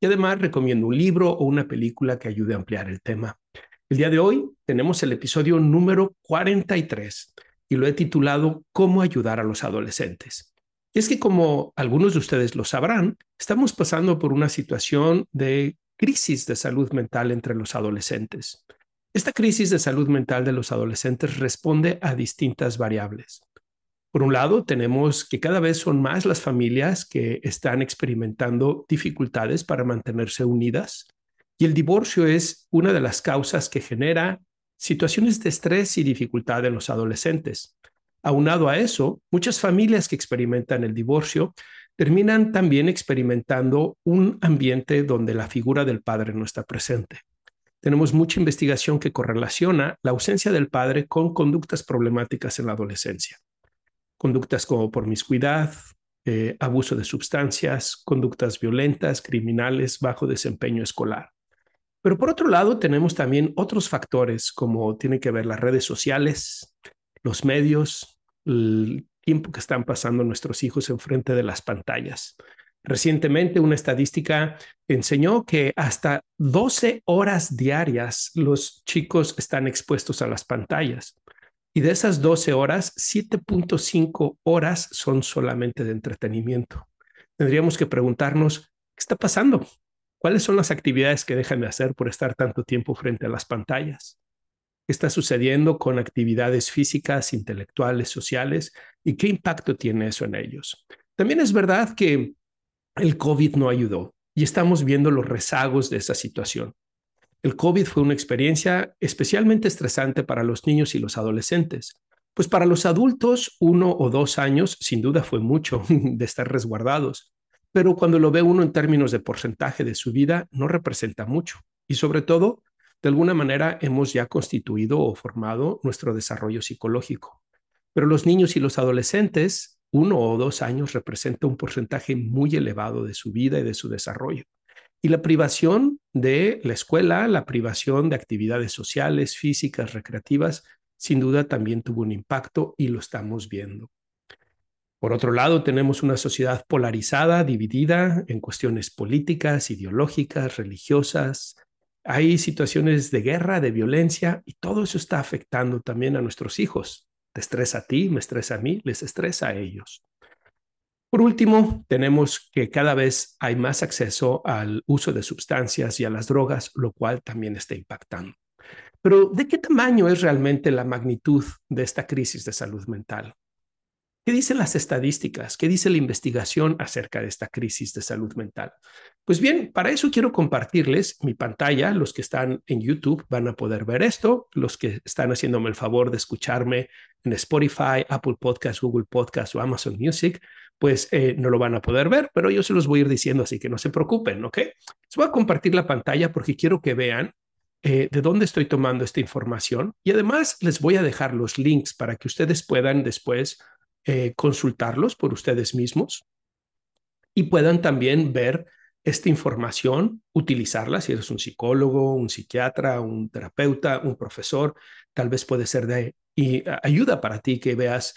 y además recomiendo un libro o una película que ayude a ampliar el tema. El día de hoy tenemos el episodio número 43 y lo he titulado Cómo ayudar a los adolescentes. Y es que como algunos de ustedes lo sabrán, estamos pasando por una situación de crisis de salud mental entre los adolescentes. Esta crisis de salud mental de los adolescentes responde a distintas variables. Por un lado, tenemos que cada vez son más las familias que están experimentando dificultades para mantenerse unidas y el divorcio es una de las causas que genera situaciones de estrés y dificultad en los adolescentes. Aunado a eso, muchas familias que experimentan el divorcio terminan también experimentando un ambiente donde la figura del padre no está presente. Tenemos mucha investigación que correlaciona la ausencia del padre con conductas problemáticas en la adolescencia conductas como promiscuidad, eh, abuso de sustancias, conductas violentas, criminales, bajo desempeño escolar. Pero por otro lado, tenemos también otros factores como tiene que ver las redes sociales, los medios, el tiempo que están pasando nuestros hijos enfrente de las pantallas. Recientemente una estadística enseñó que hasta 12 horas diarias los chicos están expuestos a las pantallas. Y de esas 12 horas, 7.5 horas son solamente de entretenimiento. Tendríamos que preguntarnos, ¿qué está pasando? ¿Cuáles son las actividades que dejan de hacer por estar tanto tiempo frente a las pantallas? ¿Qué está sucediendo con actividades físicas, intelectuales, sociales? ¿Y qué impacto tiene eso en ellos? También es verdad que el COVID no ayudó y estamos viendo los rezagos de esa situación. El COVID fue una experiencia especialmente estresante para los niños y los adolescentes, pues para los adultos uno o dos años sin duda fue mucho de estar resguardados, pero cuando lo ve uno en términos de porcentaje de su vida no representa mucho y sobre todo, de alguna manera hemos ya constituido o formado nuestro desarrollo psicológico. Pero los niños y los adolescentes, uno o dos años representa un porcentaje muy elevado de su vida y de su desarrollo. Y la privación de la escuela, la privación de actividades sociales, físicas, recreativas, sin duda también tuvo un impacto y lo estamos viendo. Por otro lado, tenemos una sociedad polarizada, dividida en cuestiones políticas, ideológicas, religiosas. Hay situaciones de guerra, de violencia, y todo eso está afectando también a nuestros hijos. Te estresa a ti, me estresa a mí, les estresa a ellos. Por último, tenemos que cada vez hay más acceso al uso de sustancias y a las drogas, lo cual también está impactando. Pero, ¿de qué tamaño es realmente la magnitud de esta crisis de salud mental? ¿Qué dicen las estadísticas? ¿Qué dice la investigación acerca de esta crisis de salud mental? Pues bien, para eso quiero compartirles mi pantalla. Los que están en YouTube van a poder ver esto. Los que están haciéndome el favor de escucharme en Spotify, Apple Podcast, Google Podcast o Amazon Music, pues eh, no lo van a poder ver, pero yo se los voy a ir diciendo, así que no se preocupen, ¿ok? Les voy a compartir la pantalla porque quiero que vean eh, de dónde estoy tomando esta información y además les voy a dejar los links para que ustedes puedan después eh, consultarlos por ustedes mismos y puedan también ver esta información, utilizarla si eres un psicólogo, un psiquiatra, un terapeuta, un profesor, tal vez puede ser de ayuda para ti que veas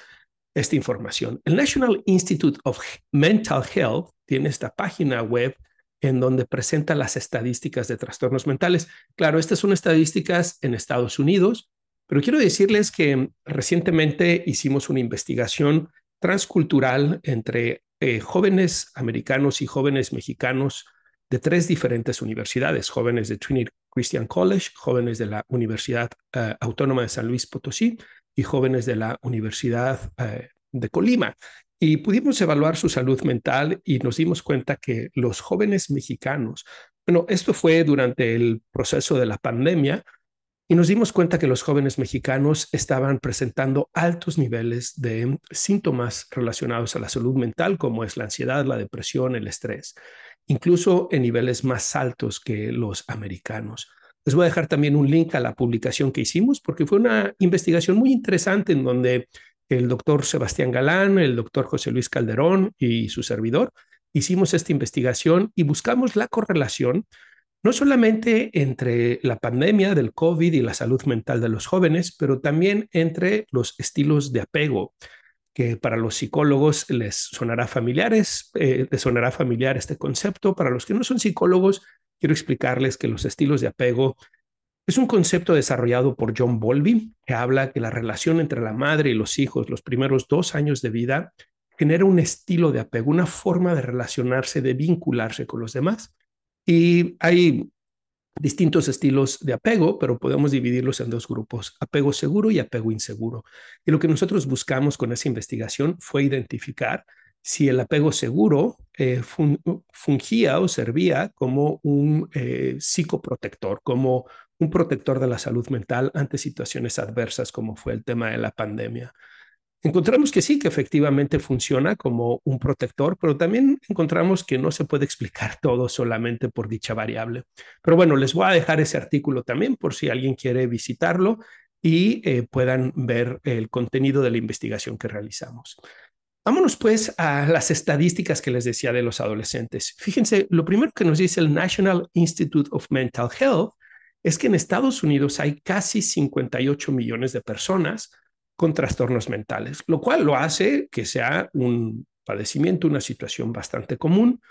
esta información. El National Institute of Mental Health tiene esta página web en donde presenta las estadísticas de trastornos mentales. Claro, estas son estadísticas en Estados Unidos, pero quiero decirles que recientemente hicimos una investigación transcultural entre eh, jóvenes americanos y jóvenes mexicanos de tres diferentes universidades, jóvenes de Trinity Christian College, jóvenes de la Universidad eh, Autónoma de San Luis Potosí y jóvenes de la Universidad eh, de Colima. Y pudimos evaluar su salud mental y nos dimos cuenta que los jóvenes mexicanos, bueno, esto fue durante el proceso de la pandemia, y nos dimos cuenta que los jóvenes mexicanos estaban presentando altos niveles de síntomas relacionados a la salud mental, como es la ansiedad, la depresión, el estrés, incluso en niveles más altos que los americanos. Les voy a dejar también un link a la publicación que hicimos porque fue una investigación muy interesante en donde el doctor Sebastián Galán, el doctor José Luis Calderón y su servidor hicimos esta investigación y buscamos la correlación no solamente entre la pandemia del COVID y la salud mental de los jóvenes, pero también entre los estilos de apego, que para los psicólogos les sonará familiares, eh, les sonará familiar este concepto. Para los que no son psicólogos, quiero explicarles que los estilos de apego es un concepto desarrollado por John Bowlby, que habla que la relación entre la madre y los hijos los primeros dos años de vida genera un estilo de apego, una forma de relacionarse, de vincularse con los demás y hay distintos estilos de apego, pero podemos dividirlos en dos grupos, apego seguro y apego inseguro. Y lo que nosotros buscamos con esa investigación fue identificar si el apego seguro eh, fungía o servía como un eh, psicoprotector, como un protector de la salud mental ante situaciones adversas como fue el tema de la pandemia. Encontramos que sí, que efectivamente funciona como un protector, pero también encontramos que no se puede explicar todo solamente por dicha variable. Pero bueno, les voy a dejar ese artículo también por si alguien quiere visitarlo y eh, puedan ver el contenido de la investigación que realizamos. Vámonos pues a las estadísticas que les decía de los adolescentes. Fíjense, lo primero que nos dice el National Institute of Mental Health es que en Estados Unidos hay casi 58 millones de personas con trastornos mentales, lo cual lo hace que sea un padecimiento, una situación bastante común.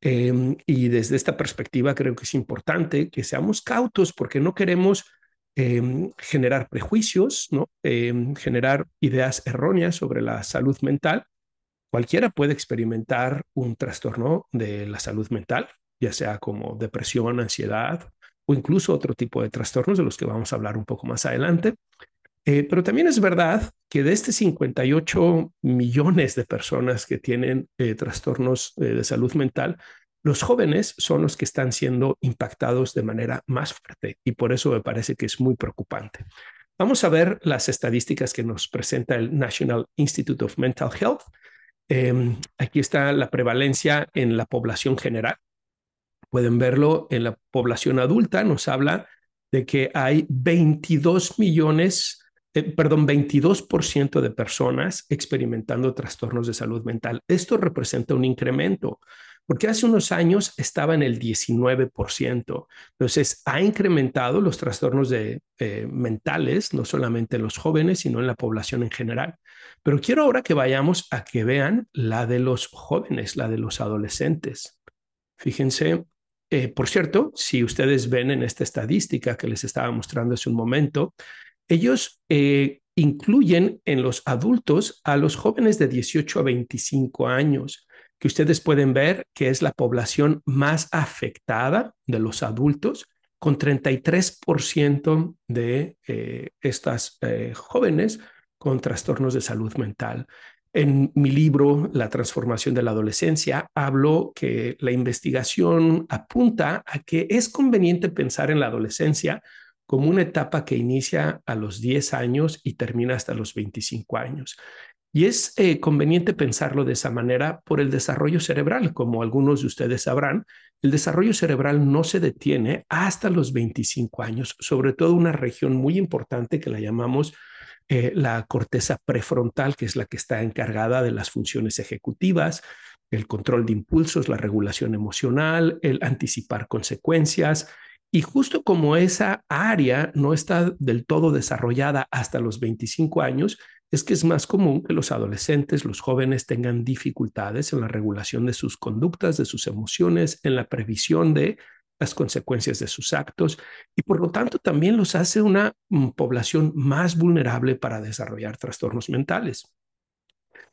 Em, y desde esta perspectiva creo que es importante que seamos cautos porque no queremos em, generar prejuicios, ¿no? Em, generar ideas erróneas sobre la salud mental. Cualquiera puede experimentar un trastorno de la salud mental, ya sea como depresión, ansiedad o incluso otro tipo de trastornos de los que vamos a hablar un poco más adelante. Eh, pero también es verdad que de este 58 millones de personas que tienen eh, trastornos eh, de salud mental, los jóvenes son los que están siendo impactados de manera más fuerte y por eso me parece que es muy preocupante. Vamos a ver las estadísticas que nos presenta el National Institute of Mental Health. Em, aquí está la prevalencia en la población general. Pueden verlo en la población adulta, nos habla de que hay 22 millones eh, perdón, 22% de personas experimentando trastornos de salud mental. Esto representa un incremento, porque hace unos años estaba en el 19%. Entonces, ha incrementado los trastornos de, eh, mentales, no solamente en los jóvenes, sino en la población en general. Pero quiero ahora que vayamos a que vean la de los jóvenes, la de los adolescentes. Fíjense, eh, por cierto, si ustedes ven en esta estadística que les estaba mostrando hace un momento, ellos eh, incluyen en los adultos a los jóvenes de 18 a 25 años, que ustedes pueden ver que es la población más afectada de los adultos, con 33% de eh, estas eh, jóvenes con trastornos de salud mental. En mi libro, La transformación de la adolescencia, hablo que la investigación apunta a que es conveniente pensar en la adolescencia como una etapa que inicia a los 10 años y termina hasta los 25 años. Y es eh, conveniente pensarlo de esa manera por el desarrollo cerebral. Como algunos de ustedes sabrán, el desarrollo cerebral no se detiene hasta los 25 años, sobre todo una región muy importante que la llamamos eh, la corteza prefrontal, que es la que está encargada de las funciones ejecutivas, el control de impulsos, la regulación emocional, el anticipar consecuencias, y justo como esa área no está del todo desarrollada hasta los 25 años, es que es más común que los adolescentes, los jóvenes tengan dificultades en la regulación de sus conductas, de sus emociones, en la previsión de las consecuencias de sus actos y por lo tanto también los hace una mm, población más vulnerable para desarrollar trastornos mentales.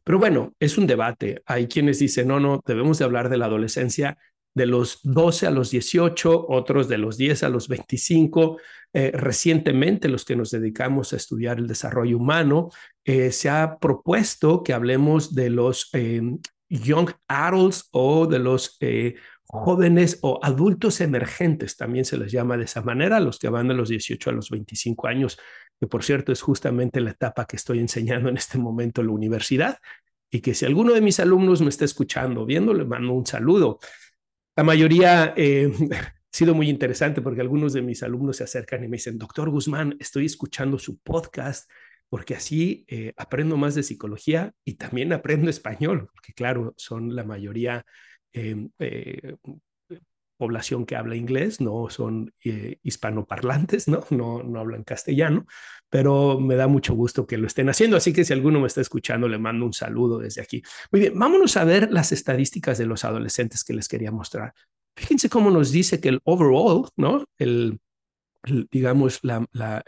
Pero bueno, es un debate. Hay quienes dicen, no, no, debemos de hablar de la adolescencia de los 12 a los 18, otros de los 10 a los 25. Eh, recientemente, los que nos dedicamos a estudiar el desarrollo humano, eh, se ha propuesto que hablemos de los eh, young adults o de los jóvenes o adultos emergentes, también se les llama de esa manera, los que van de los 18 a los 25 años, que por cierto es justamente la etapa que estoy enseñando en este momento en la universidad. Y que si alguno de mis alumnos me está escuchando, viendo, le mando un saludo. La mayoría eh, sido muy interesante porque algunos de mis alumnos se acercan y me dicen, doctor Guzmán, estoy escuchando su podcast porque así eh, aprendo más de psicología y también aprendo español, porque claro, son la mayoría em, eh, población que habla inglés, no son eh, hispanoparlantes, ¿no? ¿no? No hablan castellano, pero me da mucho gusto que lo estén haciendo. Así que si alguno me está escuchando, le mando un saludo desde aquí. Muy bien, vámonos a ver las estadísticas de los adolescentes que les quería mostrar. Fíjense cómo nos dice que el overall, ¿no? El, digamos, la, la,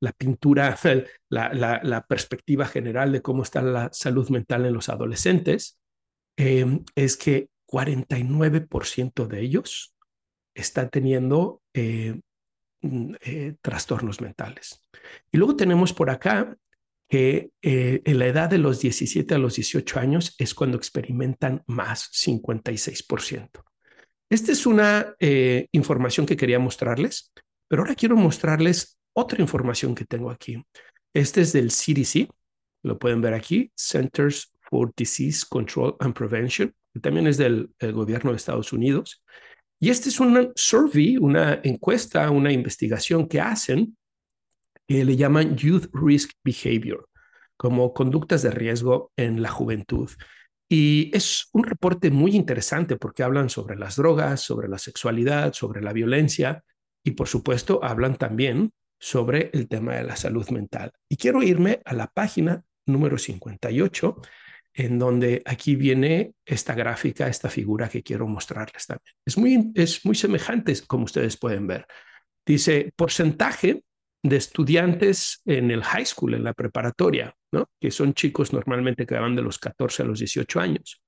la pintura, la, la, perspectiva general de cómo está la salud mental en los adolescentes, eh, es que 49% de ellos están teniendo eh, mm, eh, trastornos mentales. Y luego tenemos por acá que en la edad de los 17 a los 18 años es cuando experimentan más, 56%. Esta es una información que quería mostrarles, pero ahora quiero mostrarles otra información que tengo aquí. Este es del CDC, lo pueden ver aquí, Centers for Disease Control and Prevention, que también es del gobierno de Estados Unidos. Y este es un survey, una encuesta, una investigación que hacen que le llaman Youth Risk Behavior, como conductas de riesgo en la juventud. Y es un reporte muy interesante porque hablan sobre las drogas, sobre la sexualidad, sobre la violencia y por supuesto hablan también sobre el tema de la salud mental. Y quiero irme a la página número 58, en donde aquí viene esta gráfica, esta figura que quiero mostrarles también. Es muy, es muy semejante, como ustedes pueden ver. Dice porcentaje de estudiantes en el high school, en la preparatoria, ¿no? que son chicos normalmente que van de los 14 a los 18 años.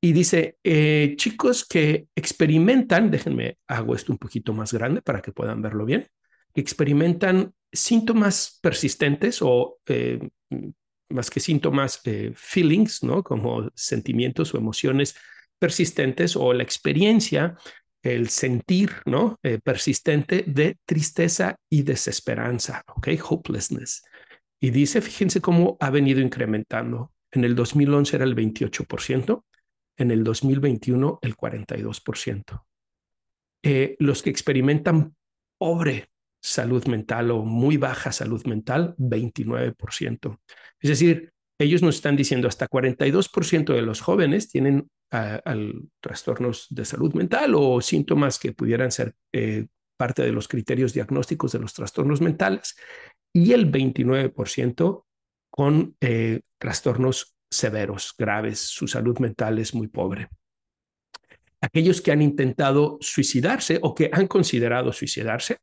Y dice, eh, chicos que experimentan, déjenme, hago esto un poquito más grande para que puedan verlo bien, experimentan síntomas persistentes o eh, más que síntomas, eh, feelings, ¿no? Como sentimientos o emociones persistentes o la experiencia, el sentir, ¿no? Eh, persistente de tristeza y desesperanza. Hopelessness. Y dice, fíjense cómo ha venido incrementando. En el 2011 era el 28%, en el 2021 el 42%. los que experimentan pobre salud mental o muy baja salud mental, 29%. Es decir, ellos nos están diciendo hasta 42% de los jóvenes tienen trastornos de salud mental o síntomas que pudieran ser eh, parte de los criterios diagnósticos de los trastornos mentales y el 29% con eh, trastornos severos, graves. Su salud mental es muy pobre. Aquellos que han intentado suicidarse o que han considerado suicidarse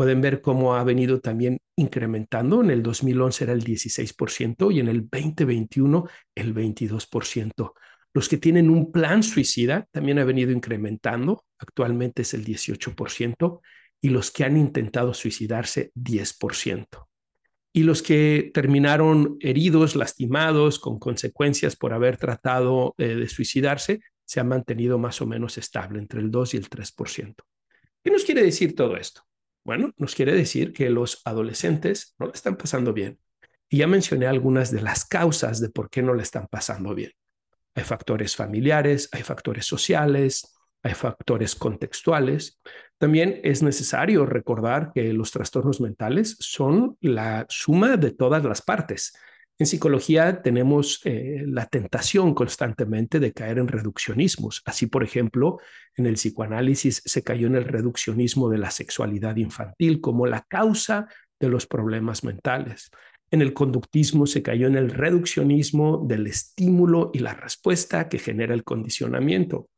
Pueden ver cómo ha venido también incrementando. En el 2011 era el 16% y en el 2021 el 22%. Los que tienen un plan suicida también ha venido incrementando. Actualmente es el 18% y los que han intentado suicidarse 10%. Y los que terminaron heridos, lastimados, con consecuencias por haber tratado eh, de suicidarse, se ha mantenido más o menos estable entre el 2 y el 3%. ¿Qué nos quiere decir todo esto? Bueno, nos quiere decir que los adolescentes no le están pasando bien. Y ya mencioné algunas de las causas de por qué no le están pasando bien. Hay factores familiares, hay factores sociales, hay factores contextuales. También es necesario recordar que los trastornos mentales son la suma de todas las partes. En psicología tenemos eh, la tentación constantemente de caer en reduccionismos. Así, por ejemplo, en el psicoanálisis se cayó en el reduccionismo de la sexualidad infantil como la causa de los problemas mentales. En el conductismo se cayó en el reduccionismo del estímulo y la respuesta que genera el condicionamiento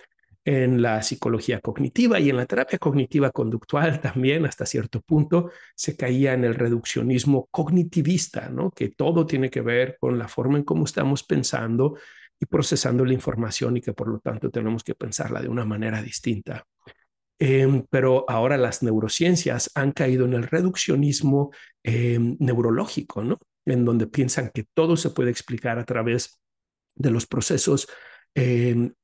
en la psicología cognitiva y en la terapia cognitiva conductual también hasta cierto punto se caía en el reduccionismo cognitivista, ¿no? que todo tiene que ver con la forma en cómo estamos pensando y procesando la información y que por lo tanto tenemos que pensarla de una manera distinta. Em, pero ahora las neurociencias han caído en el reduccionismo em, neurológico, ¿no? en donde piensan que todo se puede explicar a través de los procesos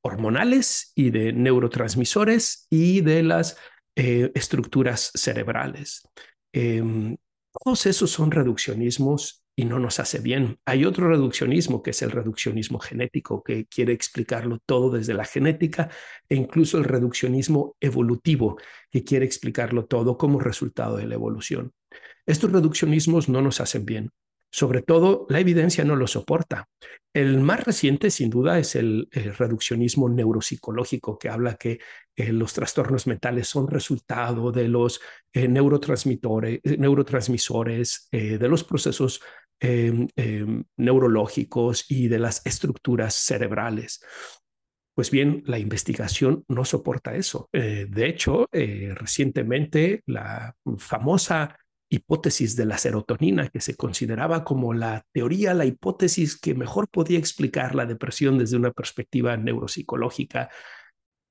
hormonales y de neurotransmisores y de las eh, estructuras cerebrales. Em, todos esos son reduccionismos y no nos hace bien. Hay otro reduccionismo que es el reduccionismo genético, que quiere explicarlo todo desde la genética, e incluso el reduccionismo evolutivo, que quiere explicarlo todo como resultado de la evolución. Estos reduccionismos no nos hacen bien. Sobre todo, la evidencia no lo soporta. El más reciente, sin duda, es el, reduccionismo neuropsicológico, que habla que eh, los trastornos mentales son resultado de los eh, neurotransmisores, eh, neurotransmisores de los procesos em, em, neurológicos y de las estructuras cerebrales. Pues bien, la investigación no soporta eso. de hecho, recientemente la famosa hipótesis de la serotonina, que se consideraba como la teoría, la hipótesis que mejor podía explicar la depresión desde una perspectiva neuropsicológica,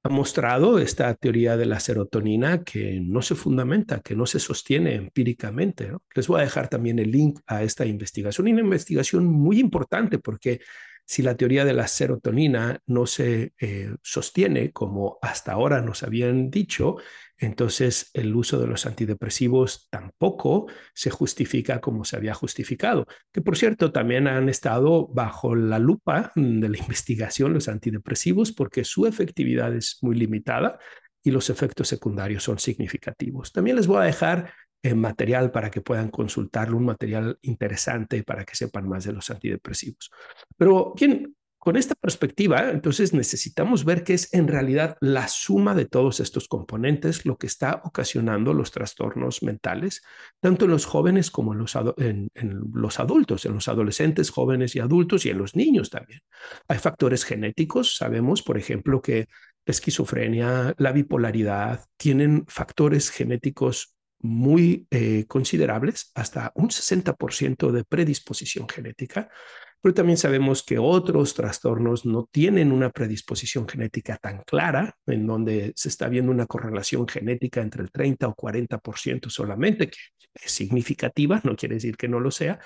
ha mostrado esta teoría de la serotonina que no se fundamenta, que no se sostiene empíricamente. Les voy a dejar también el link a esta investigación, una investigación muy importante porque si la teoría de la serotonina no se eh, sostiene como hasta ahora nos habían dicho, entonces el uso de los antidepresivos tampoco se justifica como se había justificado, que por cierto también han estado bajo la lupa de la investigación los antidepresivos porque su efectividad es muy limitada y los efectos secundarios son significativos. También les voy a dejar material para que puedan consultarlo, un material interesante para que sepan más de los antidepresivos. Pero bien, con esta perspectiva, entonces necesitamos ver que es en realidad la suma de todos estos componentes lo que está ocasionando los trastornos mentales, tanto en los jóvenes como en los, en los adultos, en los adolescentes, jóvenes y adultos y en los niños también. Hay factores genéticos, sabemos, por ejemplo, que la esquizofrenia, la bipolaridad tienen factores genéticos muy eh, considerables, hasta un 60% de predisposición genética, pero también sabemos que otros trastornos no tienen una predisposición genética tan clara, en donde se está viendo una correlación genética entre el 30 o 40% solamente, que es significativa, no quiere decir que no lo sea,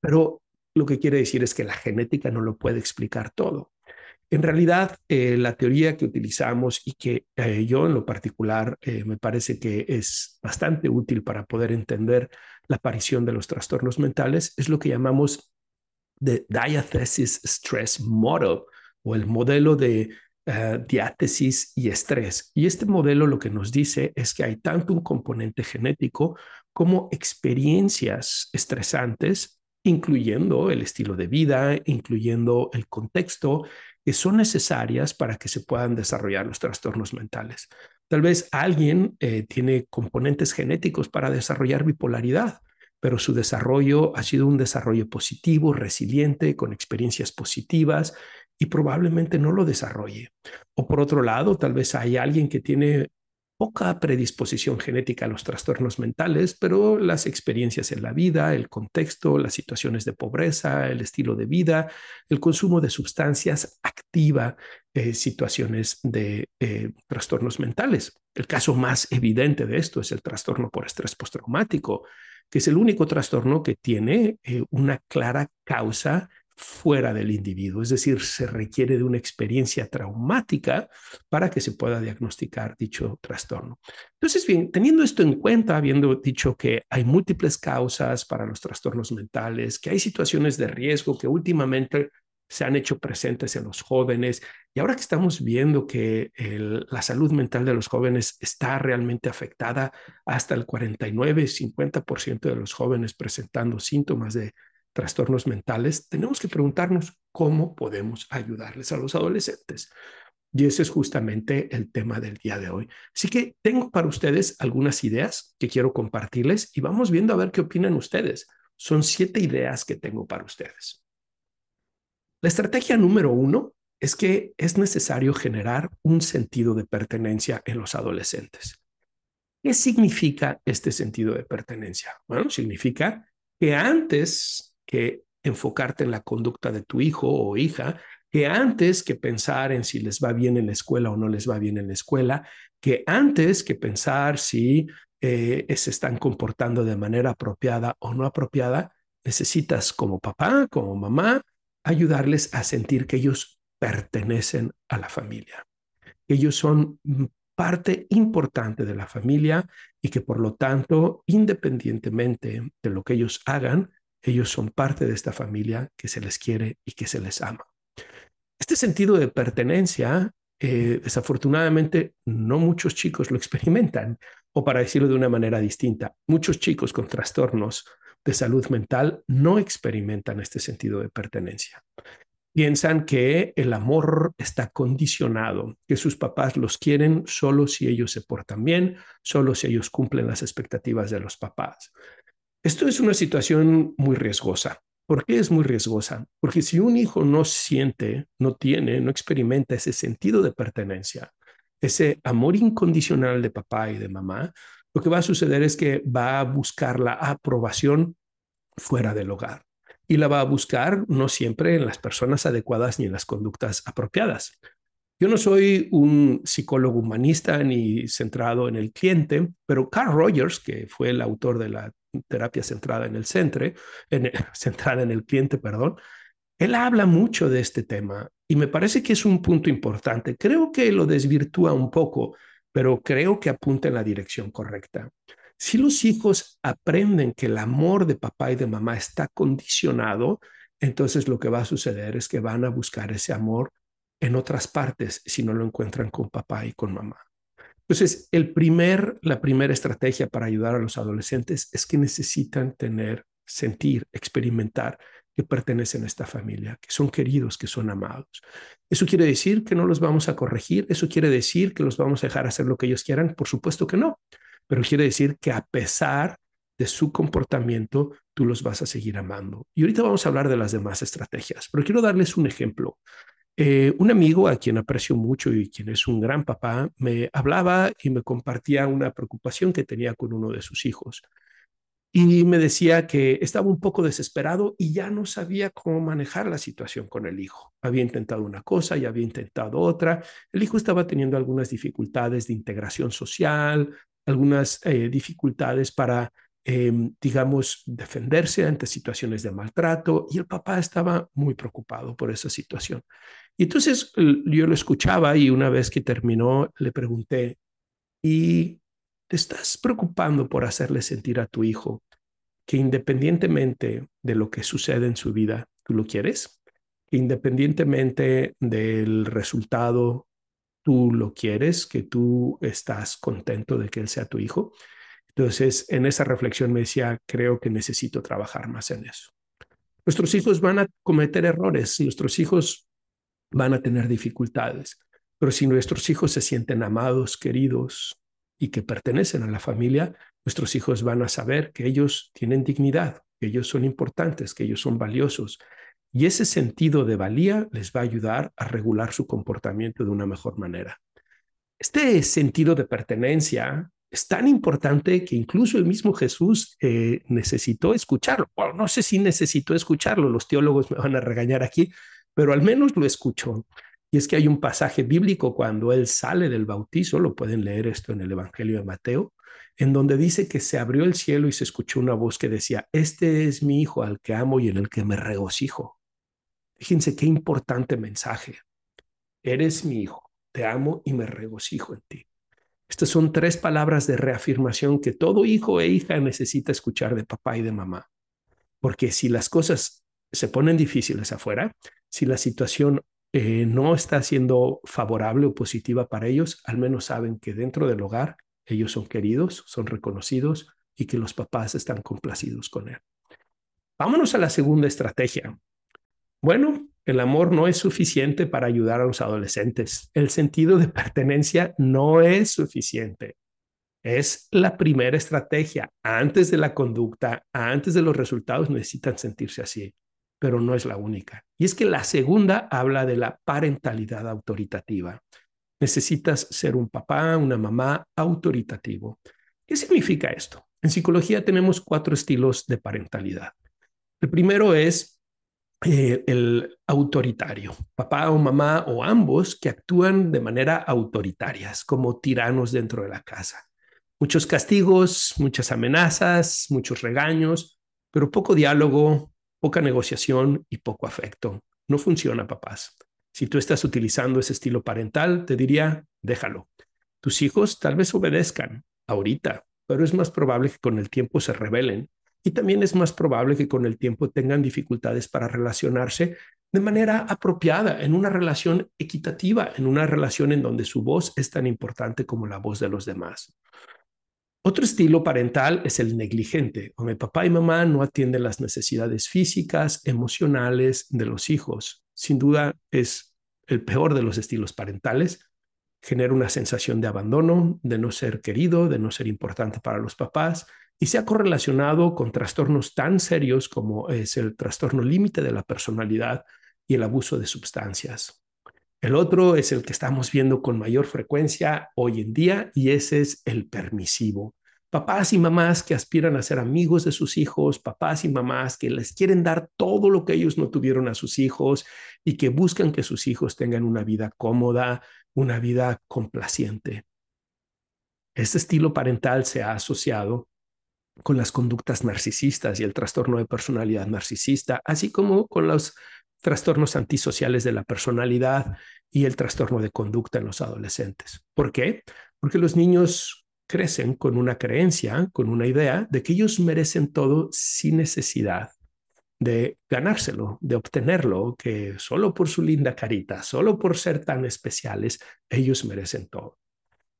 pero lo que quiere decir es que la genética no lo puede explicar todo. En realidad, eh, la teoría que utilizamos y que eh, yo en lo particular eh, me parece que es bastante útil para poder entender la aparición de los trastornos mentales es lo que llamamos de Diathesis Stress Model o el modelo de diátesis y estrés. Y este modelo lo que nos dice es que hay tanto un componente genético como experiencias estresantes incluyendo el estilo de vida, incluyendo el contexto, que son necesarias para que se puedan desarrollar los trastornos mentales. Tal vez alguien eh, tiene componentes genéticos para desarrollar bipolaridad, pero su desarrollo ha sido un desarrollo positivo, resiliente, con experiencias positivas y probablemente no lo desarrolle. O por otro lado, tal vez hay alguien que tiene poca predisposición genética a los trastornos mentales, pero las experiencias en la vida, el contexto, las situaciones de pobreza, el estilo de vida, el consumo de sustancias activa eh, situaciones de eh, trastornos mentales. El caso más evidente de esto es el trastorno por estrés postraumático, que es el único trastorno que tiene eh, una clara causa fuera del individuo, es decir, se requiere de una experiencia traumática para que se pueda diagnosticar dicho trastorno. Entonces, bien, teniendo esto en cuenta, habiendo dicho que hay múltiples causas para los trastornos mentales, que hay situaciones de riesgo que últimamente se han hecho presentes en los jóvenes y ahora que estamos viendo que la salud mental de los jóvenes está realmente afectada hasta el 49-50% de los jóvenes presentando síntomas de trastornos mentales, tenemos que preguntarnos cómo podemos ayudarles a los adolescentes. Y ese es justamente el tema del día de hoy. Así que tengo para ustedes algunas ideas que quiero compartirles y vamos viendo a ver qué opinan ustedes. Son siete ideas que tengo para ustedes. La estrategia número uno es que es necesario generar un sentido de pertenencia en los adolescentes. ¿Qué significa este sentido de pertenencia? Bueno, significa que antes que enfocarte en la conducta de tu hijo o hija, que antes que pensar en si les va bien en la escuela o no les va bien en la escuela, que antes que pensar si eh, se están comportando de manera apropiada o no apropiada, necesitas como papá, como mamá, ayudarles a sentir que ellos pertenecen a la familia, ellos son parte importante de la familia y que por lo tanto, independientemente de lo que ellos hagan, Ellos son parte de esta familia que se les quiere y que se les ama. Este sentido de pertenencia, eh, desafortunadamente, no muchos chicos lo experimentan, o para decirlo de una manera distinta, muchos chicos con trastornos de salud mental no experimentan este sentido de pertenencia. Piensan que el amor está condicionado, que sus papás los quieren solo si ellos se portan bien, solo si ellos cumplen las expectativas de los papás. Esto es una situación muy riesgosa. ¿Por qué es muy riesgosa? Porque si un hijo no siente, no tiene, no experimenta ese sentido de pertenencia, ese amor incondicional de papá y de mamá, lo que va a suceder es que va a buscar la aprobación fuera del hogar y la va a buscar no siempre en las personas adecuadas ni en las conductas apropiadas. Yo no soy un psicólogo humanista ni centrado en el cliente, pero Carl Rogers, que fue el autor de la terapia centrada en el centro, en, centrada en el cliente, perdón, él habla mucho de este tema y me parece que es un punto importante. Creo que lo desvirtúa un poco, pero creo que apunta en la dirección correcta. Si los hijos aprenden que el amor de papá y de mamá está condicionado, entonces lo que va a suceder es que van a buscar ese amor en otras partes si no lo encuentran con papá y con mamá. Entonces, el primer, la primera estrategia para ayudar a los adolescentes es que necesitan tener, sentir, experimentar que pertenecen a esta familia, que son queridos, que son amados. ¿Eso quiere decir que no los vamos a corregir? ¿Eso quiere decir que los vamos a dejar hacer lo que ellos quieran? Por supuesto que no pero quiere decir que a pesar de su comportamiento, tú los vas a seguir amando. Y ahorita vamos a hablar de las demás estrategias, pero quiero darles un ejemplo. Eh, un amigo a quien aprecio mucho y quien es un gran papá, me hablaba y me compartía una preocupación que tenía con uno de sus hijos. Y me decía que estaba un poco desesperado y ya no sabía cómo manejar la situación con el hijo. Había intentado una cosa y había intentado otra. El hijo estaba teniendo algunas dificultades de integración social, algunas eh, dificultades para, em, digamos, defenderse ante situaciones de maltrato y el papá estaba muy preocupado por esa situación. Y entonces yo lo escuchaba y una vez que terminó le pregunté, ¿y te estás preocupando por hacerle sentir a tu hijo que independientemente de lo que sucede en su vida, tú lo quieres? Independientemente del resultado tú lo quieres, que tú estás contento de que él sea tu hijo. Entonces, en esa reflexión me decía, creo que necesito trabajar más en eso. Nuestros hijos van a cometer errores, nuestros hijos van a tener dificultades, pero si nuestros hijos se sienten amados, queridos y que pertenecen a la familia, nuestros hijos van a saber que ellos tienen dignidad, que ellos son importantes, que ellos son valiosos, y ese sentido de valía les va a ayudar a regular su comportamiento de una mejor manera. Este sentido de pertenencia es tan importante que incluso el mismo Jesús eh, necesitó escucharlo. Bueno, no sé si necesitó escucharlo, los teólogos me van a regañar aquí, pero al menos lo escuchó. Y es que hay un pasaje bíblico cuando él sale del bautizo, lo pueden leer esto en el Evangelio de Mateo, en donde dice que se abrió el cielo y se escuchó una voz que decía, este es mi hijo al que amo y en el que me regocijo. Fíjense qué importante mensaje. Eres mi hijo, te amo y me regocijo en ti. Estas son tres palabras de reafirmación que todo hijo e hija necesita escuchar de papá y de mamá. Porque si las cosas se ponen difíciles afuera, si la situación eh, no está siendo favorable o positiva para ellos, al menos saben que dentro del hogar ellos son queridos, son reconocidos y que los papás están complacidos con él. Vámonos a la segunda estrategia, bueno, el amor no es suficiente para ayudar a los adolescentes. El sentido de pertenencia no es suficiente. Es la primera estrategia. Antes de la conducta, antes de los resultados, necesitan sentirse así, pero no es la única. Y es que la segunda habla de la parentalidad autoritativa. Necesitas ser un papá, una mamá autoritativo. ¿Qué significa esto? En psicología tenemos cuatro estilos de parentalidad. El primero es eh, el autoritario, papá o mamá o ambos que actúan de manera autoritarias, como tiranos dentro de la casa. Muchos castigos, muchas amenazas, muchos regaños, pero poco diálogo, poca negociación y poco afecto. No funciona, papás. Si tú estás utilizando ese estilo parental, te diría, déjalo. Tus hijos tal vez obedezcan ahorita, pero es más probable que con el tiempo se rebelen y también es más probable que con el tiempo tengan dificultades para relacionarse de manera apropiada, en una relación equitativa, en una relación en donde su voz es tan importante como la voz de los demás. Otro estilo parental es el negligente, donde papá y mamá no atienden las necesidades físicas, emocionales de los hijos. Sin duda es el peor de los estilos parentales. Genera una sensación de abandono, de no ser querido, de no ser importante para los papás y se ha correlacionado con trastornos tan serios como es el trastorno límite de la personalidad y el abuso de sustancias. El otro es el que estamos viendo con mayor frecuencia hoy en día y ese es el permisivo. Papás y mamás que aspiran a ser amigos de sus hijos, papás y mamás que les quieren dar todo lo que ellos no tuvieron a sus hijos y que buscan que sus hijos tengan una vida cómoda, una vida complaciente. Este estilo parental se ha asociado con las conductas narcisistas y el trastorno de personalidad narcisista, así como con los trastornos antisociales de la personalidad y el trastorno de conducta en los adolescentes. ¿Por qué? Porque los niños crecen con una creencia, con una idea de que ellos merecen todo sin necesidad de ganárselo, de obtenerlo, que solo por su linda carita, solo por ser tan especiales, ellos merecen todo.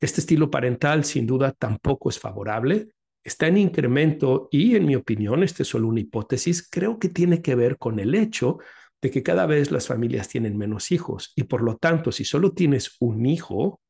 Este estilo parental sin duda tampoco es favorable está en incremento y en mi opinión, esta es solo una hipótesis, creo que tiene que ver con el hecho de que cada vez las familias tienen menos hijos y por lo tanto, si solo tienes un hijo,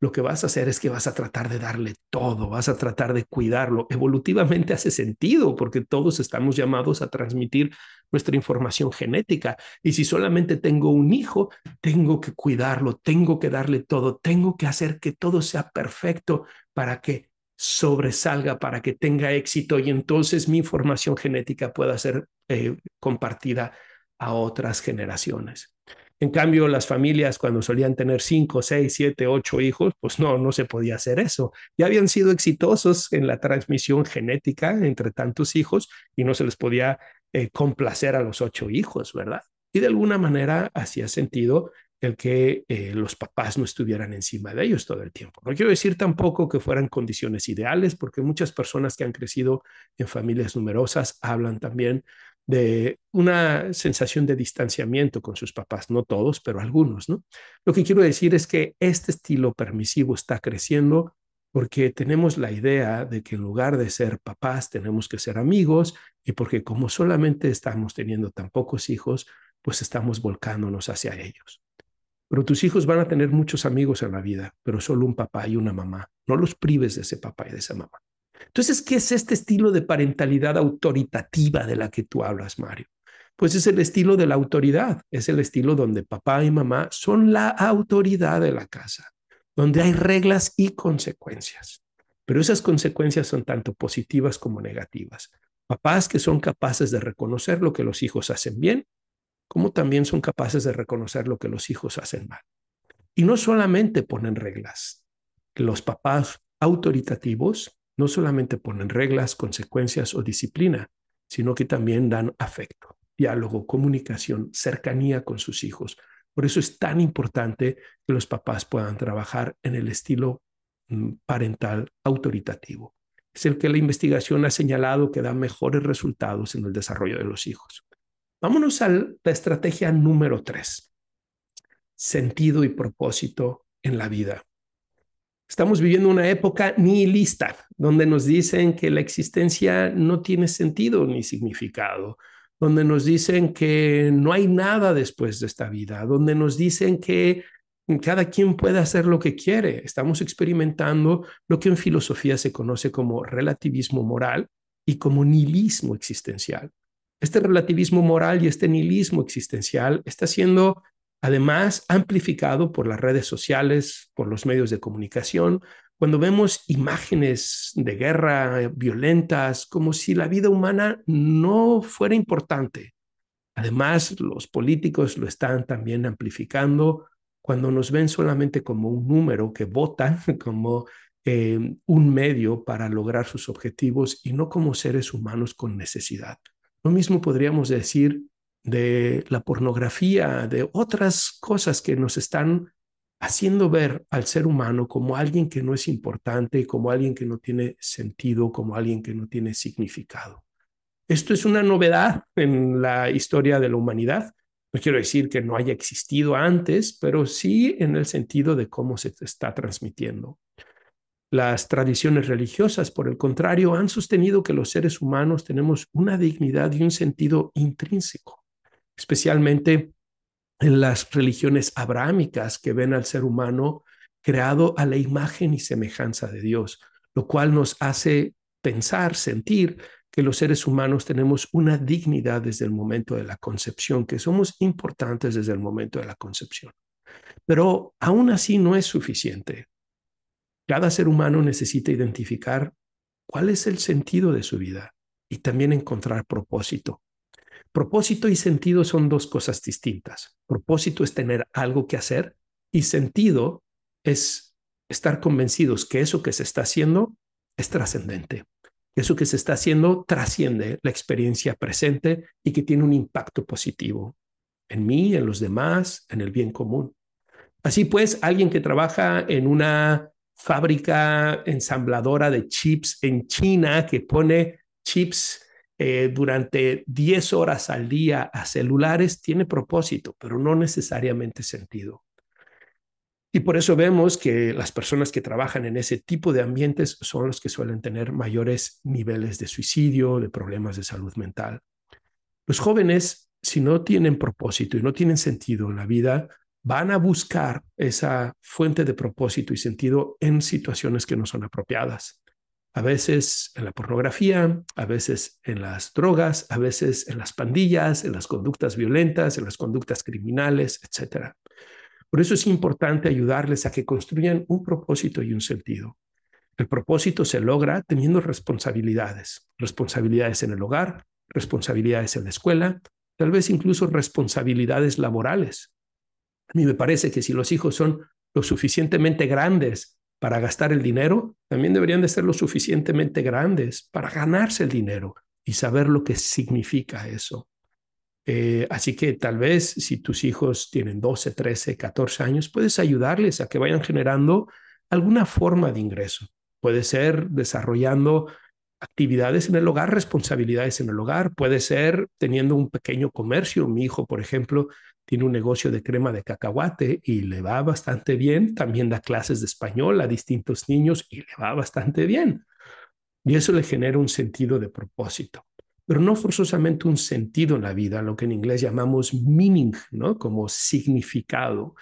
lo que vas a hacer es que vas a tratar de darle todo, vas a tratar de cuidarlo. Evolutivamente hace sentido porque todos estamos llamados a transmitir nuestra información genética. Y si solamente tengo un hijo, tengo que cuidarlo, tengo que darle todo, tengo que hacer que todo sea perfecto para que sobresalga para que tenga éxito y entonces mi información genética pueda ser eh, compartida a otras generaciones. En cambio, las familias cuando solían tener cinco, seis, siete, ocho hijos, pues no, no se podía hacer eso. Ya habían sido exitosos en la transmisión genética entre tantos hijos y no se les podía eh, complacer a los ocho hijos, ¿verdad? Y de alguna manera hacía sentido el que eh, los papás no estuvieran encima de ellos todo el tiempo. No quiero decir tampoco que fueran condiciones ideales, porque muchas personas que han crecido en familias numerosas hablan también de una sensación de distanciamiento con sus papás, no todos, pero algunos, ¿no? Lo que quiero decir es que este estilo permisivo está creciendo porque tenemos la idea de que en lugar de ser papás tenemos que ser amigos y porque como solamente estamos teniendo tan pocos hijos, pues estamos volcándonos hacia ellos. Pero tus hijos van a tener muchos amigos en la vida, pero solo un papá y una mamá. No los prives de ese papá y de esa mamá. Entonces, ¿qué es este estilo de parentalidad autoritativa de la que tú hablas, Mario? Pues es el estilo de la autoridad, es el estilo donde papá y mamá son la autoridad de la casa, donde hay reglas y consecuencias. Pero esas consecuencias son tanto positivas como negativas. Papás que son capaces de reconocer lo que los hijos hacen bien como también son capaces de reconocer lo que los hijos hacen mal. Y no solamente ponen reglas, los papás autoritativos no solamente ponen reglas, consecuencias o disciplina, sino que también dan afecto, diálogo, comunicación, cercanía con sus hijos. Por eso es tan importante que los papás puedan trabajar en el estilo mm, parental autoritativo. Es el que la investigación ha señalado que da mejores resultados en el desarrollo de los hijos. Vámonos a la estrategia número tres, sentido y propósito en la vida. Estamos viviendo una época nihilista, donde nos dicen que la existencia no tiene sentido ni significado, donde nos dicen que no hay nada después de esta vida, donde nos dicen que cada quien puede hacer lo que quiere. Estamos experimentando lo que en filosofía se conoce como relativismo moral y como nihilismo existencial. Este relativismo moral y este nihilismo existencial está siendo además amplificado por las redes sociales, por los medios de comunicación, cuando vemos imágenes de guerra violentas, como si la vida humana no fuera importante. Además, los políticos lo están también amplificando cuando nos ven solamente como un número que vota, como eh, un medio para lograr sus objetivos y no como seres humanos con necesidad. Lo mismo podríamos decir de la pornografía, de otras cosas que nos están haciendo ver al ser humano como alguien que no es importante, como alguien que no tiene sentido, como alguien que no tiene significado. Esto es una novedad en la historia de la humanidad. No quiero decir que no haya existido antes, pero sí en el sentido de cómo se está transmitiendo. Las tradiciones religiosas, por el contrario, han sostenido que los seres humanos tenemos una dignidad y un sentido intrínseco, especialmente en las religiones abrámicas que ven al ser humano creado a la imagen y semejanza de Dios, lo cual nos hace pensar, sentir que los seres humanos tenemos una dignidad desde el momento de la concepción, que somos importantes desde el momento de la concepción. Pero aún así no es suficiente. Cada ser humano necesita identificar cuál es el sentido de su vida y también encontrar propósito. Propósito y sentido son dos cosas distintas. Propósito es tener algo que hacer y sentido es estar convencidos que eso que se está haciendo es trascendente. Eso que se está haciendo trasciende la experiencia presente y que tiene un impacto positivo en mí, en los demás, en el bien común. Así pues, alguien que trabaja en una fábrica ensambladora de chips en China que pone chips eh, durante 10 horas al día a celulares tiene propósito, pero no necesariamente sentido. Y por eso vemos que las personas que trabajan en ese tipo de ambientes son los que suelen tener mayores niveles de suicidio, de problemas de salud mental. Los jóvenes, si no tienen propósito y no tienen sentido en la vida, van a buscar esa fuente de propósito y sentido en situaciones que no son apropiadas. A veces en la pornografía, a veces en las drogas, a veces en las pandillas, en las conductas violentas, en las conductas criminales, etcétera. Por eso es importante ayudarles a que construyan un propósito y un sentido. El propósito se logra teniendo responsabilidades, responsabilidades en el hogar, responsabilidades en la escuela, tal vez incluso responsabilidades laborales. A mí me parece que si los hijos son lo suficientemente grandes para gastar el dinero, también deberían de ser lo suficientemente grandes para ganarse el dinero y saber lo que significa eso. Eh, así que tal vez si tus hijos tienen 12, 13, 14 años, puedes ayudarles a que vayan generando alguna forma de ingreso. Puede ser desarrollando actividades en el hogar, responsabilidades en el hogar, puede ser teniendo un pequeño comercio. Mi hijo, por ejemplo, tiene un negocio de crema de cacahuate y le va bastante bien. También da clases de español a distintos niños y le va bastante bien. Y eso le genera un sentido de propósito pero no forzosamente un sentido en la vida, lo que en inglés llamamos meaning, ¿no? Como significado.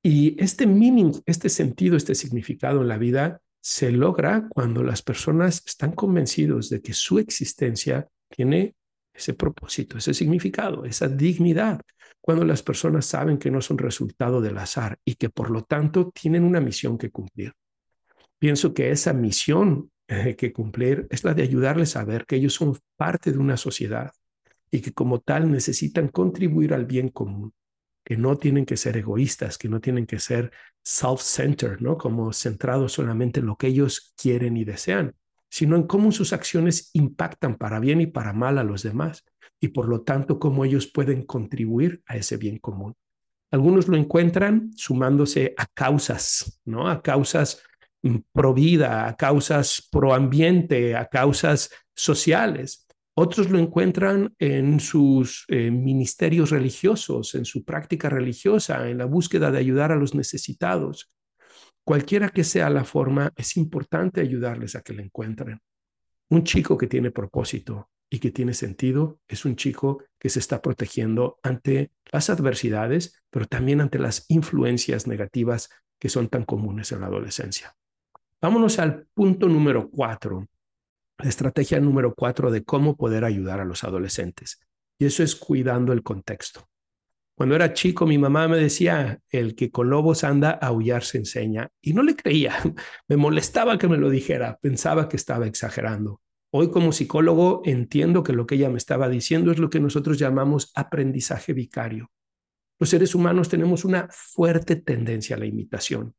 Y este meaning, este sentido, este significado en la vida se logra cuando las personas están convencidos de que su existencia tiene ese propósito, ese significado, esa dignidad. Cuando las personas saben que no son resultado del azar y que por lo tanto tienen una misión que cumplir. Pienso que esa misión eh, que cumplir es la de ayudarles a ver que ellos son parte de una sociedad y que como tal necesitan contribuir al bien común, que no tienen que ser egoístas, que no tienen que ser self-centered, ¿no? Como centrados solamente en lo que ellos quieren y desean, sino en cómo sus acciones impactan para bien y para mal a los demás y por lo tanto cómo ellos pueden contribuir a ese bien común. Algunos lo encuentran sumándose a causas, ¿no? A causas pro vida, a causas pro ambiente, a causas sociales. Otros lo encuentran en sus eh, ministerios religiosos, en su práctica religiosa, en la búsqueda de ayudar a los necesitados. Cualquiera que sea la forma, es importante ayudarles a que la encuentren. Un chico que tiene propósito y que tiene sentido es un chico que se está protegiendo ante las adversidades, pero también ante las influencias negativas que son tan comunes en la adolescencia. Vámonos al punto número cuatro, la estrategia número cuatro de cómo poder ayudar a los adolescentes. Y eso es cuidando el contexto. Cuando era chico, mi mamá me decía, el que con lobos anda, a aullar se enseña. Y no le creía. Me molestaba que me lo dijera. Pensaba que estaba exagerando. Hoy como psicólogo entiendo que lo que ella me estaba diciendo es lo que nosotros llamamos aprendizaje vicario. Los seres humanos tenemos una fuerte tendencia a la imitación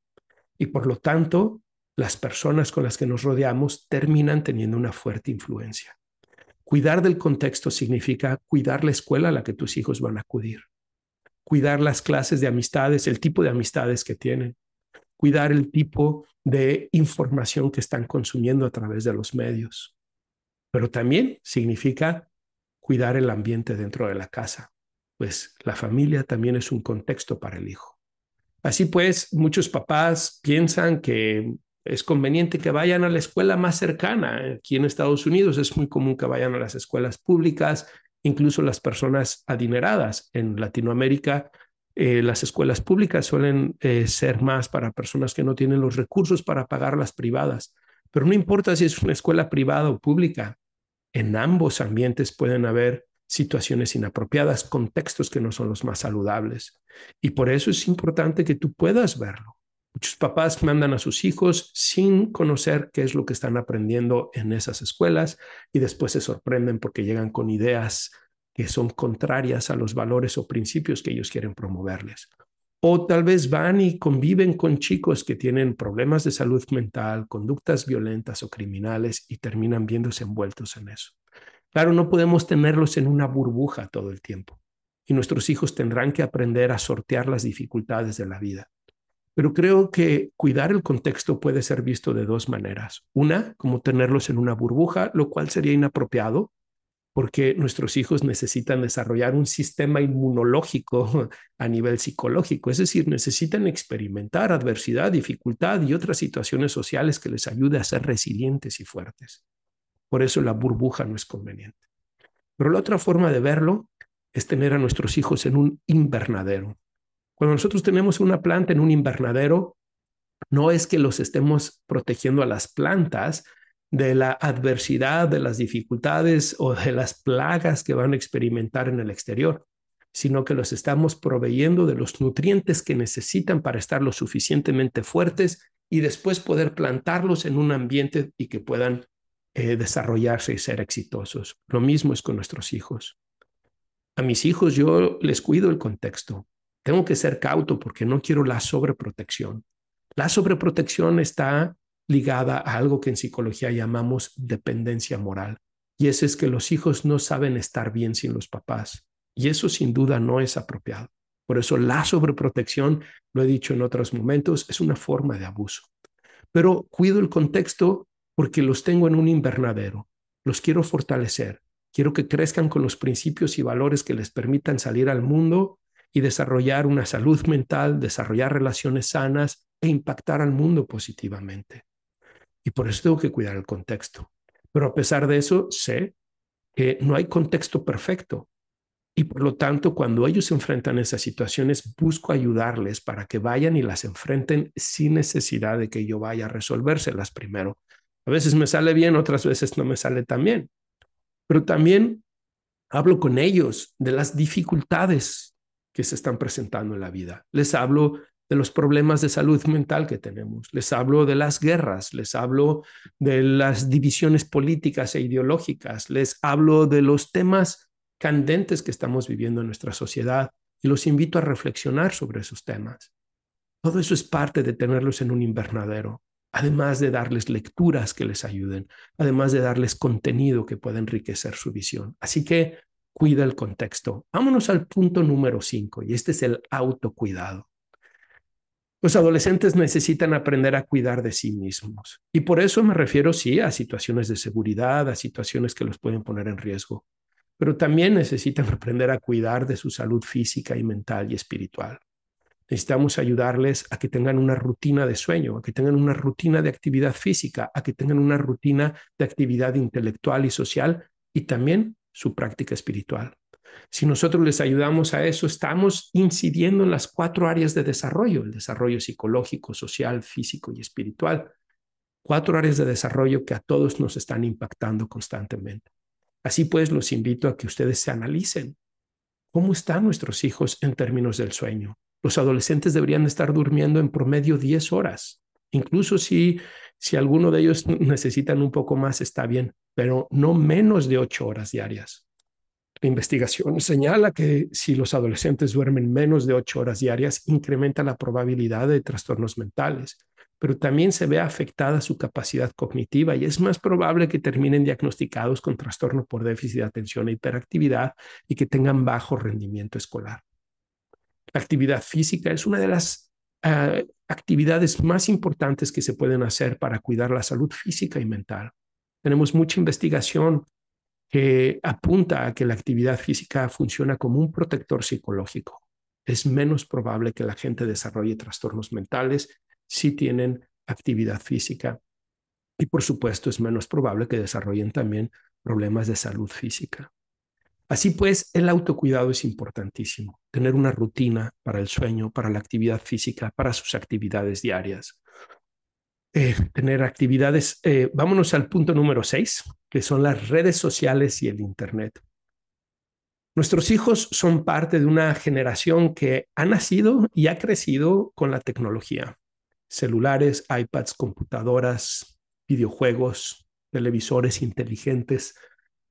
y por lo tanto las personas con las que nos rodeamos terminan teniendo una fuerte influencia. Cuidar del contexto significa cuidar la escuela a la que tus hijos van a acudir, cuidar las clases de amistades, el tipo de amistades que tienen, cuidar el tipo de información que están consumiendo a través de los medios. Pero también significa cuidar el ambiente dentro de la casa, pues la familia también es un contexto para el hijo. Así pues, muchos papás piensan que es conveniente que vayan a la escuela más cercana. Aquí en Estados Unidos es muy común que vayan a las escuelas públicas, incluso las personas adineradas. En Latinoamérica, eh, las escuelas públicas suelen eh, ser más para personas que no tienen los recursos para pagar las privadas. Pero no importa si es una escuela privada o pública, en ambos ambientes pueden haber situaciones inapropiadas, contextos que no son los más saludables. Y por eso es importante que tú puedas verlo. Muchos papás mandan a sus hijos sin conocer qué es lo que están aprendiendo en esas escuelas y después se sorprenden porque llegan con ideas que son contrarias a los valores o principios que ellos quieren promoverles. O tal vez van y conviven con chicos que tienen problemas de salud mental, conductas violentas o criminales y terminan viéndose envueltos en eso. Claro, no podemos tenerlos en una burbuja todo el tiempo y nuestros hijos tendrán que aprender a sortear las dificultades de la vida. Pero creo que cuidar el contexto puede ser visto de dos maneras. Una, como tenerlos en una burbuja, lo cual sería inapropiado, porque nuestros hijos necesitan desarrollar un sistema inmunológico a nivel psicológico, es decir, necesitan experimentar adversidad, dificultad y otras situaciones sociales que les ayude a ser resilientes y fuertes. Por eso la burbuja no es conveniente. Pero la otra forma de verlo es tener a nuestros hijos en un invernadero. Cuando nosotros tenemos una planta en un invernadero, no es que los estemos protegiendo a las plantas de la adversidad, de las dificultades o de las plagas que van a experimentar en el exterior, sino que los estamos proveyendo de los nutrientes que necesitan para estar lo suficientemente fuertes y después poder plantarlos en un ambiente y que puedan eh, desarrollarse y ser exitosos. Lo mismo es con nuestros hijos. A mis hijos yo les cuido el contexto. Tengo que ser cauto porque no quiero la sobreprotección. La sobreprotección está ligada a algo que en psicología llamamos dependencia moral. Y ese es que los hijos no saben estar bien sin los papás. Y eso sin duda no es apropiado. Por eso la sobreprotección, lo he dicho en otros momentos, es una forma de abuso. Pero cuido el contexto porque los tengo en un invernadero. Los quiero fortalecer. Quiero que crezcan con los principios y valores que les permitan salir al mundo y desarrollar una salud mental, desarrollar relaciones sanas e impactar al mundo positivamente. Y por eso tengo que cuidar el contexto. Pero a pesar de eso, sé que no hay contexto perfecto. Y por lo tanto, cuando ellos se enfrentan a esas situaciones, busco ayudarles para que vayan y las enfrenten sin necesidad de que yo vaya a resolvérselas primero. A veces me sale bien, otras veces no me sale tan bien. Pero también hablo con ellos de las dificultades que se están presentando en la vida. Les hablo de los problemas de salud mental que tenemos, les hablo de las guerras, les hablo de las divisiones políticas e ideológicas, les hablo de los temas candentes que estamos viviendo en nuestra sociedad y los invito a reflexionar sobre esos temas. Todo eso es parte de tenerlos en un invernadero, además de darles lecturas que les ayuden, además de darles contenido que pueda enriquecer su visión. Así que cuida el contexto. Vámonos al punto número cinco, y este es el autocuidado. Los adolescentes necesitan aprender a cuidar de sí mismos. Y por eso me refiero, sí, a situaciones de seguridad, a situaciones que los pueden poner en riesgo, pero también necesitan aprender a cuidar de su salud física y mental y espiritual. Necesitamos ayudarles a que tengan una rutina de sueño, a que tengan una rutina de actividad física, a que tengan una rutina de actividad intelectual y social y también su práctica espiritual. Si nosotros les ayudamos a eso, estamos incidiendo en las cuatro áreas de desarrollo, el desarrollo psicológico, social, físico y espiritual. Cuatro áreas de desarrollo que a todos nos están impactando constantemente. Así pues, los invito a que ustedes se analicen. ¿Cómo están nuestros hijos en términos del sueño? Los adolescentes deberían estar durmiendo en promedio 10 horas. Incluso si, si alguno de ellos necesitan un poco más, está bien pero no menos de ocho horas diarias. La investigación señala que si los adolescentes duermen menos de ocho horas diarias, incrementa la probabilidad de trastornos mentales, pero también se ve afectada su capacidad cognitiva y es más probable que terminen diagnosticados con trastorno por déficit de atención e hiperactividad y que tengan bajo rendimiento escolar. La actividad física es una de las ah, actividades más importantes que se pueden hacer para cuidar la salud física y mental. Tenemos mucha investigación que apunta a que la actividad física funciona como un protector psicológico. Es menos probable que la gente desarrolle trastornos mentales si tienen actividad física. Y por supuesto es menos probable que desarrollen también problemas de salud física. Así pues, el autocuidado es importantísimo, tener una rutina para el sueño, para la actividad física, para sus actividades diarias. Eh, tener actividades, eh, vámonos al punto número seis, que son las redes sociales y el Internet. Nuestros hijos son parte de una generación que ha nacido y ha crecido con la tecnología. Celulares, iPads, computadoras, videojuegos, televisores inteligentes,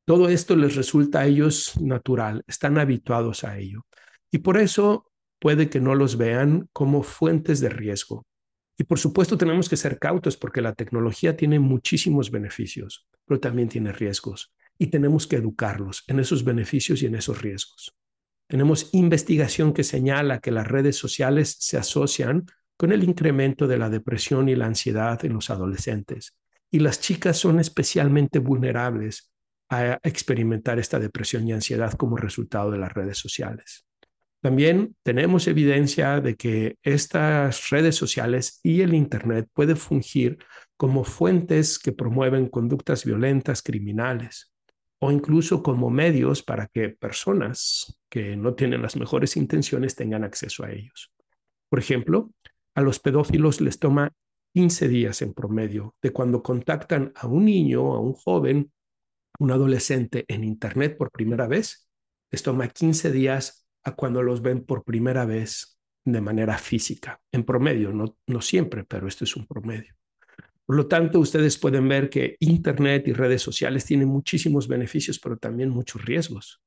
todo esto les resulta a ellos natural, están habituados a ello. Y por eso puede que no los vean como fuentes de riesgo. Y por supuesto tenemos que ser cautos porque la tecnología tiene muchísimos beneficios, pero también tiene riesgos. Y tenemos que educarlos en esos beneficios y en esos riesgos. Tenemos investigación que señala que las redes sociales se asocian con el incremento de la depresión y la ansiedad en los adolescentes. Y las chicas son especialmente vulnerables a experimentar esta depresión y ansiedad como resultado de las redes sociales. También tenemos evidencia de que estas redes sociales y el Internet pueden fungir como fuentes que promueven conductas violentas, criminales, o incluso como medios para que personas que no tienen las mejores intenciones tengan acceso a ellos. Por ejemplo, a los pedófilos les toma 15 días en promedio de cuando contactan a un niño, a un joven, un adolescente en Internet por primera vez, les toma 15 días a cuando los ven por primera vez de manera física, en promedio, no, no siempre, pero esto es un promedio. Por lo tanto, ustedes pueden ver que Internet y redes sociales tienen muchísimos beneficios, pero también muchos riesgos.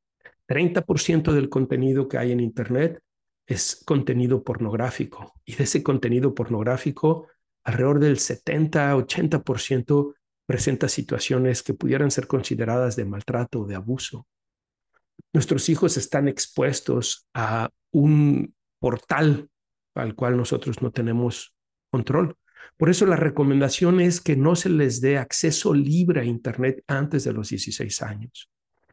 30% del contenido que hay en Internet es contenido pornográfico y de ese contenido pornográfico, alrededor del 70-80% presenta situaciones que pudieran ser consideradas de maltrato o de abuso. Nuestros hijos están expuestos a un portal al cual nosotros no tenemos control. Por eso la recomendación es que no se les dé acceso libre a Internet antes de los 16 años.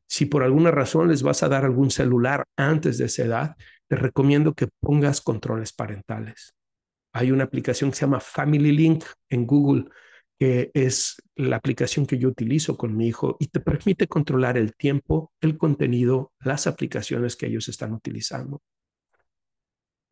Si por alguna razón les vas a dar algún celular antes de esa edad, te recomiendo que pongas controles parentales. Hay una aplicación que se llama Family Link en Google que es la aplicación que yo utilizo con mi hijo y te permite controlar el tiempo, el contenido, las aplicaciones que ellos están utilizando.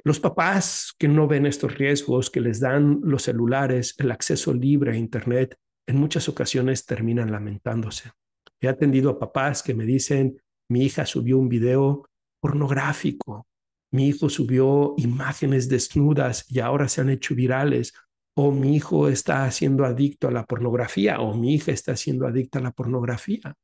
Los papás que no ven estos riesgos, que les dan los celulares, el acceso libre a Internet, en muchas ocasiones terminan lamentándose. He atendido a papás que me dicen, mi hija subió un video pornográfico, mi hijo subió imágenes desnudas y ahora se han hecho virales o mi hijo está siendo adicto a la pornografía, o mi hija está siendo adicta a la pornografía,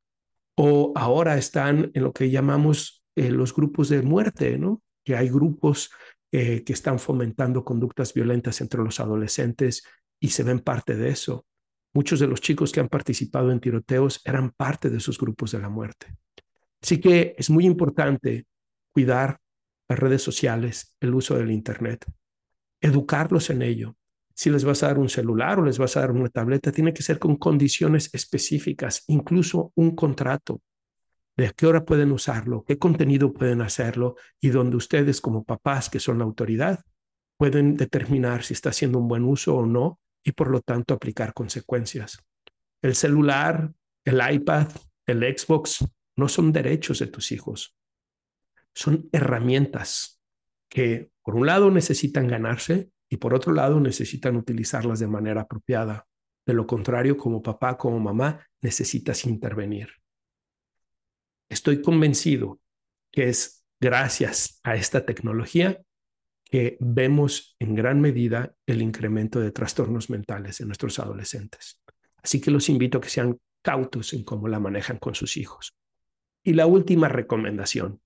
o ahora están en lo que llamamos eh, los grupos de muerte, ¿no? Que hay grupos eh, que están fomentando conductas violentas entre los adolescentes y se ven parte de eso. Muchos de los chicos que han participado en tiroteos eran parte de esos grupos de la muerte. Así que es muy importante cuidar las redes sociales, el uso del Internet, educarlos en ello, si les vas a dar un celular o les vas a dar una tableta, tiene que ser con condiciones específicas, incluso un contrato de qué hora pueden usarlo, qué contenido pueden hacerlo y donde ustedes como papás que son la autoridad pueden determinar si está haciendo un buen uso o no y por lo tanto aplicar consecuencias. El celular, el iPad, el Xbox no son derechos de tus hijos, son herramientas que por un lado necesitan ganarse y por otro lado necesitan utilizarlas de manera apropiada. De lo contrario, como papá, como mamá, necesitas intervenir. Estoy convencido que es gracias a esta tecnología que vemos en gran medida el incremento de trastornos mentales en nuestros adolescentes. Así que los invito a que sean cautos en cómo la manejan con sus hijos. Y la última recomendación.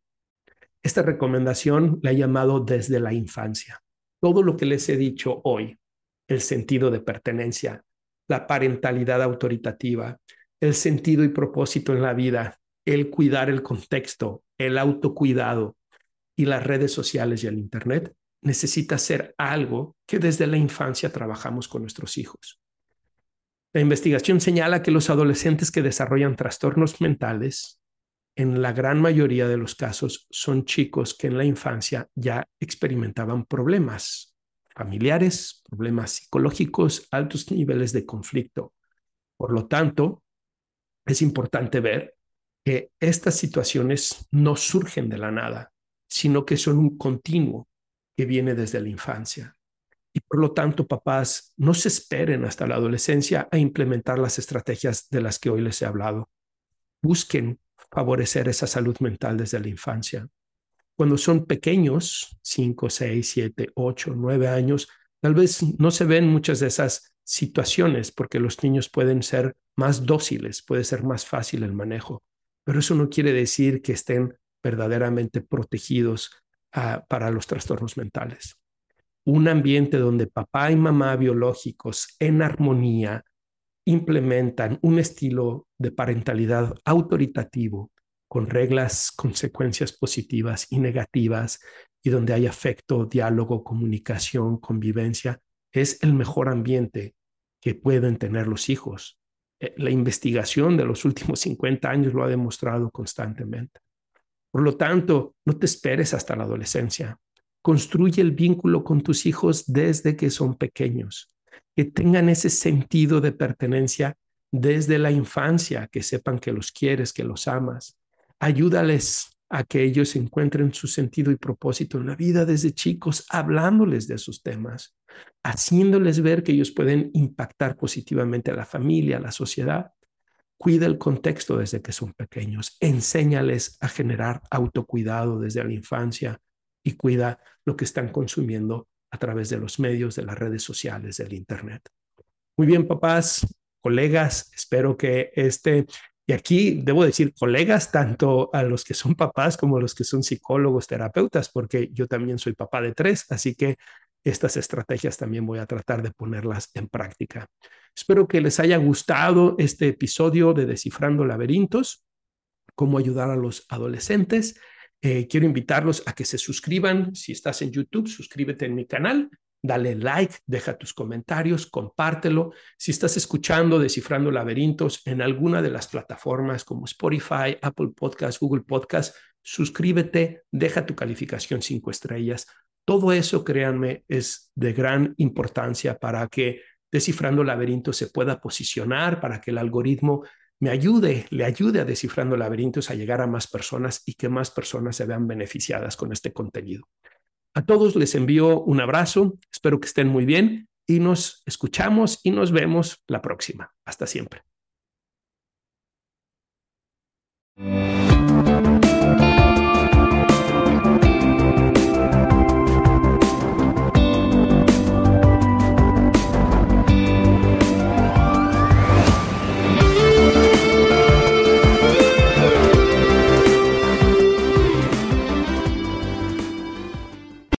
Esta recomendación la he llamado desde la infancia todo lo que les he dicho hoy, el sentido de pertenencia, la parentalidad autoritativa, el sentido y propósito en la vida, el cuidar el contexto, el autocuidado y las redes sociales y el Internet, necesita ser algo que desde la infancia trabajamos con nuestros hijos. La investigación señala que los adolescentes que desarrollan trastornos mentales, en la gran mayoría de los casos, son chicos que en la infancia ya experimentaban problemas familiares, problemas psicológicos, altos niveles de conflicto. Por lo tanto, es importante ver que estas situaciones no surgen de la nada, sino que son un continuo que viene desde la infancia. Y por lo tanto, papás, no se esperen hasta la adolescencia a implementar las estrategias de las que hoy les he hablado. Busquen favorecer esa salud mental desde la infancia. Cuando son pequeños, 5, 6, 7, 8, 9 años, tal vez no se ven muchas de esas situaciones porque los niños pueden ser más dóciles, puede ser más fácil el manejo, pero eso no quiere decir que estén verdaderamente protegidos uh, para los trastornos mentales. Un ambiente donde papá y mamá biológicos en armonía implementan un estilo de parentalidad autoritativo con reglas, consecuencias positivas y negativas y donde hay afecto, diálogo, comunicación, convivencia, es el mejor ambiente que pueden tener los hijos. Eh, la investigación de los últimos 50 años lo ha demostrado constantemente. Por lo tanto, no te esperes hasta la adolescencia. Construye el vínculo con tus hijos desde que son pequeños, que tengan ese sentido de pertenencia desde la infancia, que sepan que los quieres, que los amas. Ayúdales a que ellos encuentren su sentido y propósito en la vida desde chicos, hablándoles de sus temas, haciéndoles ver que ellos pueden impactar positivamente a la familia, a la sociedad. Cuida el contexto desde que son pequeños, enséñales a generar autocuidado desde la infancia y cuida lo que están consumiendo a través de los medios, de las redes sociales, del Internet. Muy bien, papás, colegas, espero que este y aquí debo decir colegas, tanto a los que son papás como a los que son psicólogos, terapeutas, porque yo también soy papá de tres, así que estas estrategias también voy a tratar de ponerlas en práctica. Espero que les haya gustado este episodio de Descifrando Laberintos, cómo ayudar a los adolescentes. Eh, quiero invitarlos a que se suscriban. Si estás en YouTube, suscríbete en mi canal dale like, deja tus comentarios, compártelo. Si estás escuchando Descifrando Laberintos en alguna de las plataformas como Spotify, Apple Podcast, Google Podcast, suscríbete, deja tu calificación cinco estrellas. Todo eso, créanme, es de gran importancia para que Descifrando Laberintos se pueda posicionar, para que el algoritmo me ayude, le ayude a Descifrando Laberintos a llegar a más personas y que más personas se vean beneficiadas con este contenido. A todos les envío un abrazo, espero que estén muy bien y nos escuchamos y nos vemos la próxima. Hasta siempre.